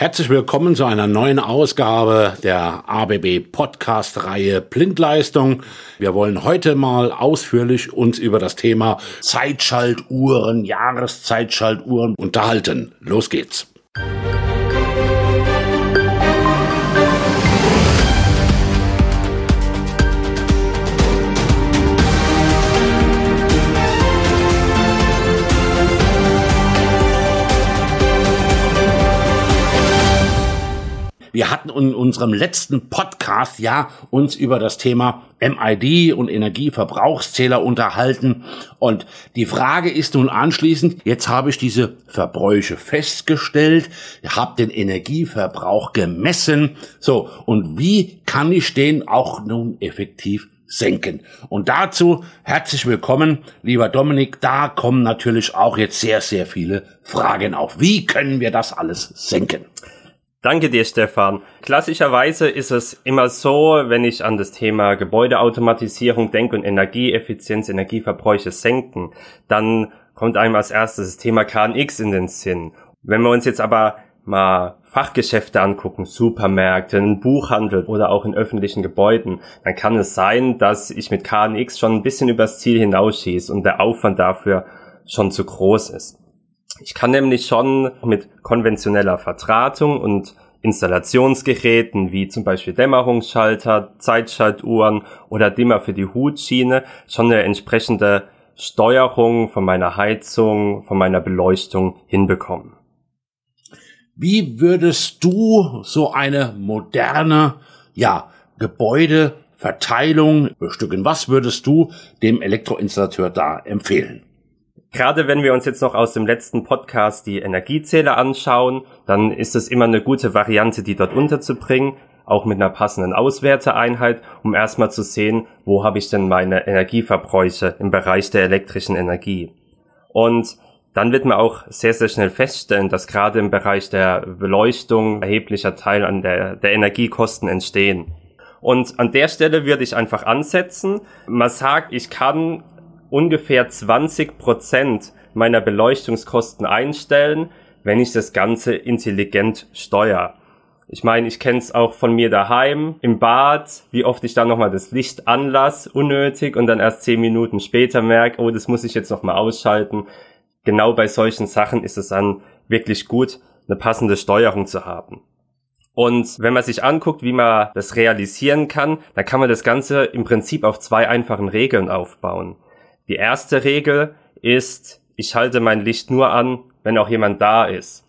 Herzlich willkommen zu einer neuen Ausgabe der ABB Podcast Reihe Blindleistung. Wir wollen heute mal ausführlich uns über das Thema Zeitschaltuhren, Jahreszeitschaltuhren unterhalten. Los geht's. Hatten in unserem letzten Podcast ja uns über das Thema MID und Energieverbrauchszähler unterhalten. Und die Frage ist nun anschließend, jetzt habe ich diese Verbräuche festgestellt, habe den Energieverbrauch gemessen. So, und wie kann ich den auch nun effektiv senken. Und dazu herzlich willkommen, lieber Dominik. Da kommen natürlich auch jetzt sehr, sehr viele Fragen auf. Wie können wir das alles senken? Danke dir, Stefan. Klassischerweise ist es immer so, wenn ich an das Thema Gebäudeautomatisierung denke und Energieeffizienz, Energieverbräuche senken, dann kommt einem als erstes das Thema KNX in den Sinn. Wenn wir uns jetzt aber mal Fachgeschäfte angucken, Supermärkte, einen Buchhandel oder auch in öffentlichen Gebäuden, dann kann es sein, dass ich mit KNX schon ein bisschen übers Ziel hinausschieße und der Aufwand dafür schon zu groß ist. Ich kann nämlich schon mit konventioneller Vertratung und Installationsgeräten wie zum Beispiel Dämmerungsschalter, Zeitschaltuhren oder Dimmer für die Hutschiene schon eine entsprechende Steuerung von meiner Heizung, von meiner Beleuchtung hinbekommen. Wie würdest du so eine moderne, ja, Gebäudeverteilung bestücken? Was würdest du dem Elektroinstallateur da empfehlen? Gerade wenn wir uns jetzt noch aus dem letzten Podcast die Energiezähler anschauen, dann ist es immer eine gute Variante, die dort unterzubringen, auch mit einer passenden Auswerteeinheit, um erstmal zu sehen, wo habe ich denn meine Energieverbräuche im Bereich der elektrischen Energie. Und dann wird man auch sehr, sehr schnell feststellen, dass gerade im Bereich der Beleuchtung erheblicher Teil an der, der Energiekosten entstehen. Und an der Stelle würde ich einfach ansetzen. Man sagt, ich kann ungefähr 20 Prozent meiner Beleuchtungskosten einstellen, wenn ich das Ganze intelligent steuere. Ich meine, ich kenne es auch von mir daheim, im Bad, wie oft ich da nochmal das Licht anlasse, unnötig, und dann erst zehn Minuten später merke, oh, das muss ich jetzt nochmal ausschalten. Genau bei solchen Sachen ist es dann wirklich gut, eine passende Steuerung zu haben. Und wenn man sich anguckt, wie man das realisieren kann, dann kann man das Ganze im Prinzip auf zwei einfachen Regeln aufbauen. Die erste Regel ist, ich halte mein Licht nur an, wenn auch jemand da ist.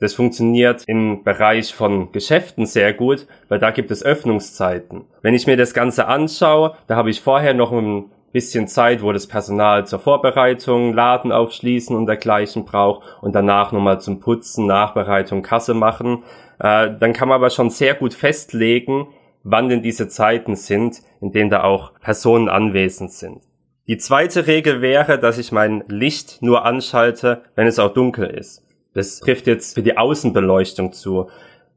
Das funktioniert im Bereich von Geschäften sehr gut, weil da gibt es Öffnungszeiten. Wenn ich mir das Ganze anschaue, da habe ich vorher noch ein bisschen Zeit, wo das Personal zur Vorbereitung, Laden aufschließen und dergleichen braucht und danach nochmal zum Putzen, Nachbereitung, Kasse machen. Äh, dann kann man aber schon sehr gut festlegen, wann denn diese Zeiten sind, in denen da auch Personen anwesend sind. Die zweite Regel wäre, dass ich mein Licht nur anschalte, wenn es auch dunkel ist. Das trifft jetzt für die Außenbeleuchtung zu.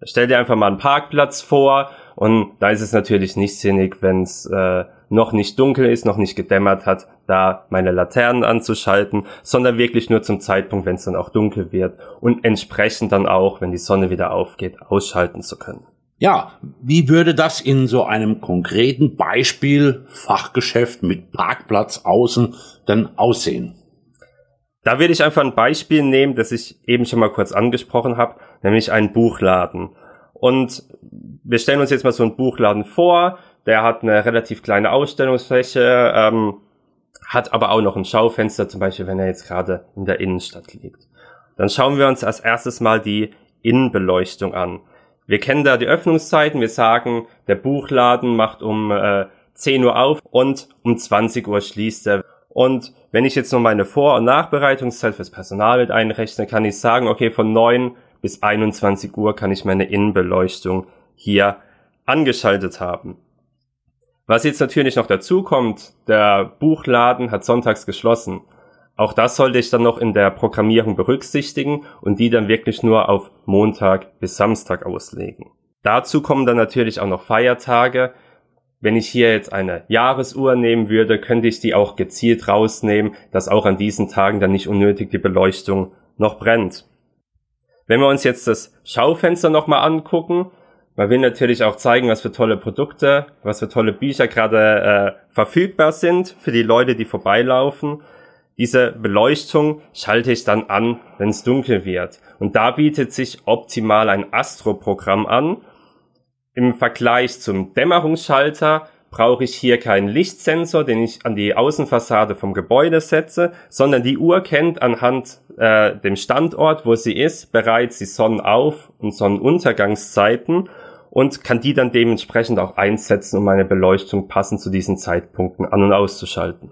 Stell dir einfach mal einen Parkplatz vor und da ist es natürlich nicht sinnig, wenn es äh, noch nicht dunkel ist, noch nicht gedämmert hat, da meine Laternen anzuschalten, sondern wirklich nur zum Zeitpunkt, wenn es dann auch dunkel wird und entsprechend dann auch, wenn die Sonne wieder aufgeht, ausschalten zu können. Ja, wie würde das in so einem konkreten Beispiel Fachgeschäft mit Parkplatz außen denn aussehen? Da würde ich einfach ein Beispiel nehmen, das ich eben schon mal kurz angesprochen habe, nämlich einen Buchladen. Und wir stellen uns jetzt mal so einen Buchladen vor, der hat eine relativ kleine Ausstellungsfläche, ähm, hat aber auch noch ein Schaufenster, zum Beispiel wenn er jetzt gerade in der Innenstadt liegt. Dann schauen wir uns als erstes mal die Innenbeleuchtung an. Wir kennen da die Öffnungszeiten. Wir sagen, der Buchladen macht um äh, 10 Uhr auf und um 20 Uhr schließt er. Und wenn ich jetzt noch meine Vor- und Nachbereitungszeit fürs Personal mit einrechne, kann ich sagen, okay, von 9 bis 21 Uhr kann ich meine Innenbeleuchtung hier angeschaltet haben. Was jetzt natürlich noch dazu kommt, der Buchladen hat sonntags geschlossen. Auch das sollte ich dann noch in der Programmierung berücksichtigen und die dann wirklich nur auf Montag bis Samstag auslegen. Dazu kommen dann natürlich auch noch Feiertage. Wenn ich hier jetzt eine Jahresuhr nehmen würde, könnte ich die auch gezielt rausnehmen, dass auch an diesen Tagen dann nicht unnötig die Beleuchtung noch brennt. Wenn wir uns jetzt das Schaufenster nochmal angucken, man will natürlich auch zeigen, was für tolle Produkte, was für tolle Bücher gerade äh, verfügbar sind für die Leute, die vorbeilaufen. Diese Beleuchtung schalte ich dann an, wenn es dunkel wird. Und da bietet sich optimal ein Astro-Programm an. Im Vergleich zum Dämmerungsschalter brauche ich hier keinen Lichtsensor, den ich an die Außenfassade vom Gebäude setze, sondern die Uhr kennt anhand äh, dem Standort, wo sie ist, bereits die Sonnenauf- und Sonnenuntergangszeiten und kann die dann dementsprechend auch einsetzen, um meine Beleuchtung passend zu diesen Zeitpunkten an- und auszuschalten.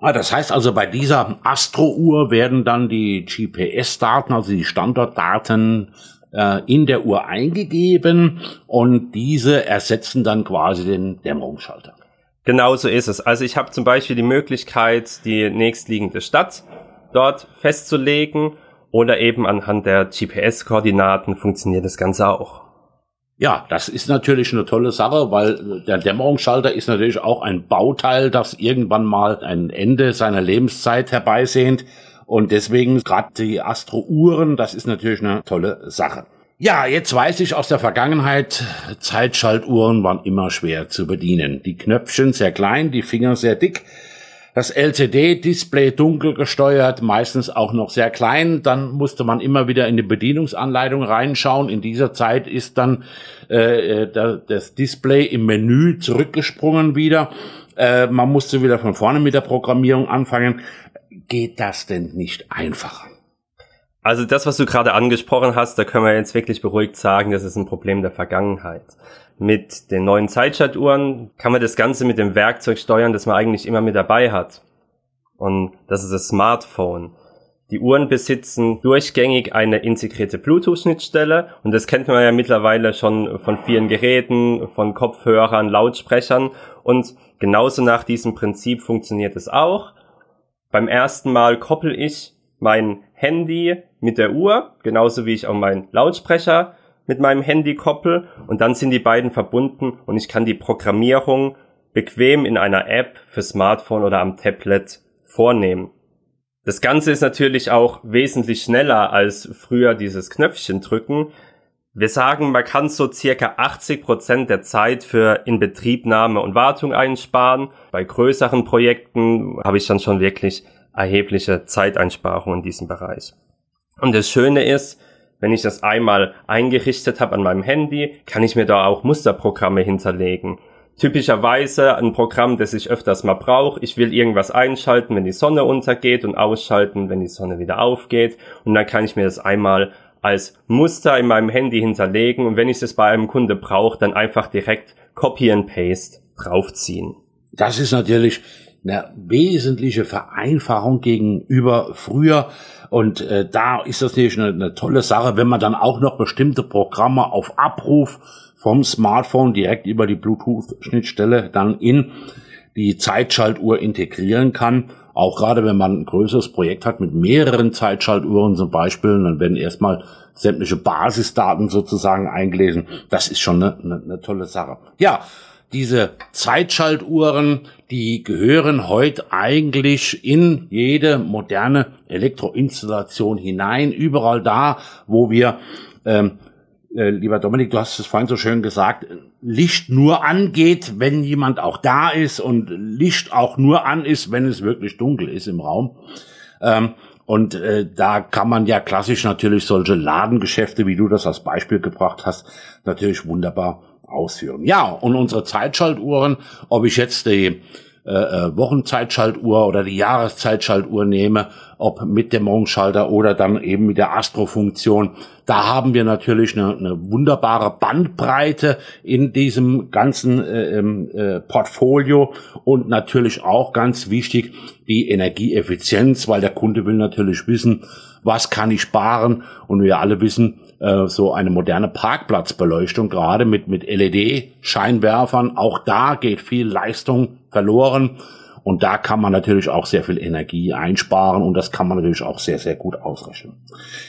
Ah, das heißt also, bei dieser Astro-Uhr werden dann die GPS-Daten, also die Standortdaten äh, in der Uhr eingegeben und diese ersetzen dann quasi den Dämmerungsschalter. Genau so ist es. Also ich habe zum Beispiel die Möglichkeit, die nächstliegende Stadt dort festzulegen oder eben anhand der GPS-Koordinaten funktioniert das Ganze auch. Ja, das ist natürlich eine tolle Sache, weil der Dämmerungsschalter ist natürlich auch ein Bauteil, das irgendwann mal ein Ende seiner Lebenszeit herbeisehnt. Und deswegen gerade die Astro-Uhren, das ist natürlich eine tolle Sache. Ja, jetzt weiß ich aus der Vergangenheit, Zeitschaltuhren waren immer schwer zu bedienen. Die Knöpfchen sehr klein, die Finger sehr dick. Das LCD-Display dunkel gesteuert, meistens auch noch sehr klein. Dann musste man immer wieder in die Bedienungsanleitung reinschauen. In dieser Zeit ist dann äh, äh das Display im Menü zurückgesprungen wieder. Äh, man musste wieder von vorne mit der Programmierung anfangen. Geht das denn nicht einfacher? Also das, was du gerade angesprochen hast, da können wir jetzt wirklich beruhigt sagen, das ist ein Problem der Vergangenheit. Mit den neuen Zeitschaltuhren kann man das Ganze mit dem Werkzeug steuern, das man eigentlich immer mit dabei hat. Und das ist das Smartphone. Die Uhren besitzen durchgängig eine integrierte Bluetooth-Schnittstelle und das kennt man ja mittlerweile schon von vielen Geräten, von Kopfhörern, Lautsprechern und genauso nach diesem Prinzip funktioniert es auch. Beim ersten Mal koppel ich mein Handy mit der Uhr, genauso wie ich auch meinen Lautsprecher mit meinem Handy koppel und dann sind die beiden verbunden und ich kann die Programmierung bequem in einer App für Smartphone oder am Tablet vornehmen. Das Ganze ist natürlich auch wesentlich schneller als früher dieses Knöpfchen drücken. Wir sagen, man kann so circa 80 Prozent der Zeit für Inbetriebnahme und Wartung einsparen. Bei größeren Projekten habe ich dann schon wirklich erhebliche Zeiteinsparungen in diesem Bereich. Und das Schöne ist, wenn ich das einmal eingerichtet habe an meinem Handy, kann ich mir da auch Musterprogramme hinterlegen. Typischerweise ein Programm, das ich öfters mal brauche. Ich will irgendwas einschalten, wenn die Sonne untergeht und ausschalten, wenn die Sonne wieder aufgeht. Und dann kann ich mir das einmal als Muster in meinem Handy hinterlegen und wenn ich es bei einem Kunde brauche, dann einfach direkt Copy and Paste draufziehen. Das ist natürlich eine wesentliche Vereinfachung gegenüber früher. Und äh, da ist das natürlich eine, eine tolle Sache, wenn man dann auch noch bestimmte Programme auf Abruf vom Smartphone direkt über die Bluetooth-Schnittstelle dann in die Zeitschaltuhr integrieren kann. Auch gerade wenn man ein größeres Projekt hat mit mehreren Zeitschaltuhren zum Beispiel, dann werden erstmal sämtliche Basisdaten sozusagen eingelesen. Das ist schon eine, eine, eine tolle Sache. Ja, diese Zeitschaltuhren, die gehören heute eigentlich in jede moderne Elektroinstallation hinein. Überall da, wo wir, ähm, äh, lieber Dominik, du hast es vorhin so schön gesagt, Licht nur angeht, wenn jemand auch da ist und Licht auch nur an ist, wenn es wirklich dunkel ist im Raum. Ähm, und äh, da kann man ja klassisch natürlich solche Ladengeschäfte, wie du das als Beispiel gebracht hast, natürlich wunderbar ausführen. Ja, und unsere Zeitschaltuhren, ob ich jetzt die äh, äh, Wochenzeitschaltuhr oder die Jahreszeitschaltuhr nehme, ob mit dem Morgenschalter oder dann eben mit der Astro-Funktion. Da haben wir natürlich eine, eine wunderbare Bandbreite in diesem ganzen äh, ähm, äh, Portfolio und natürlich auch ganz wichtig die Energieeffizienz, weil der Kunde will natürlich wissen, was kann ich sparen und wir alle wissen, äh, so eine moderne Parkplatzbeleuchtung, gerade mit, mit LED-Scheinwerfern. Auch da geht viel Leistung verloren. Und da kann man natürlich auch sehr viel Energie einsparen und das kann man natürlich auch sehr, sehr gut ausrechnen.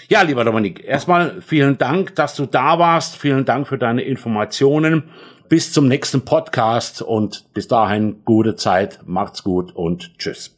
Ja, lieber Dominik, erstmal vielen Dank, dass du da warst. Vielen Dank für deine Informationen. Bis zum nächsten Podcast und bis dahin gute Zeit, macht's gut und tschüss.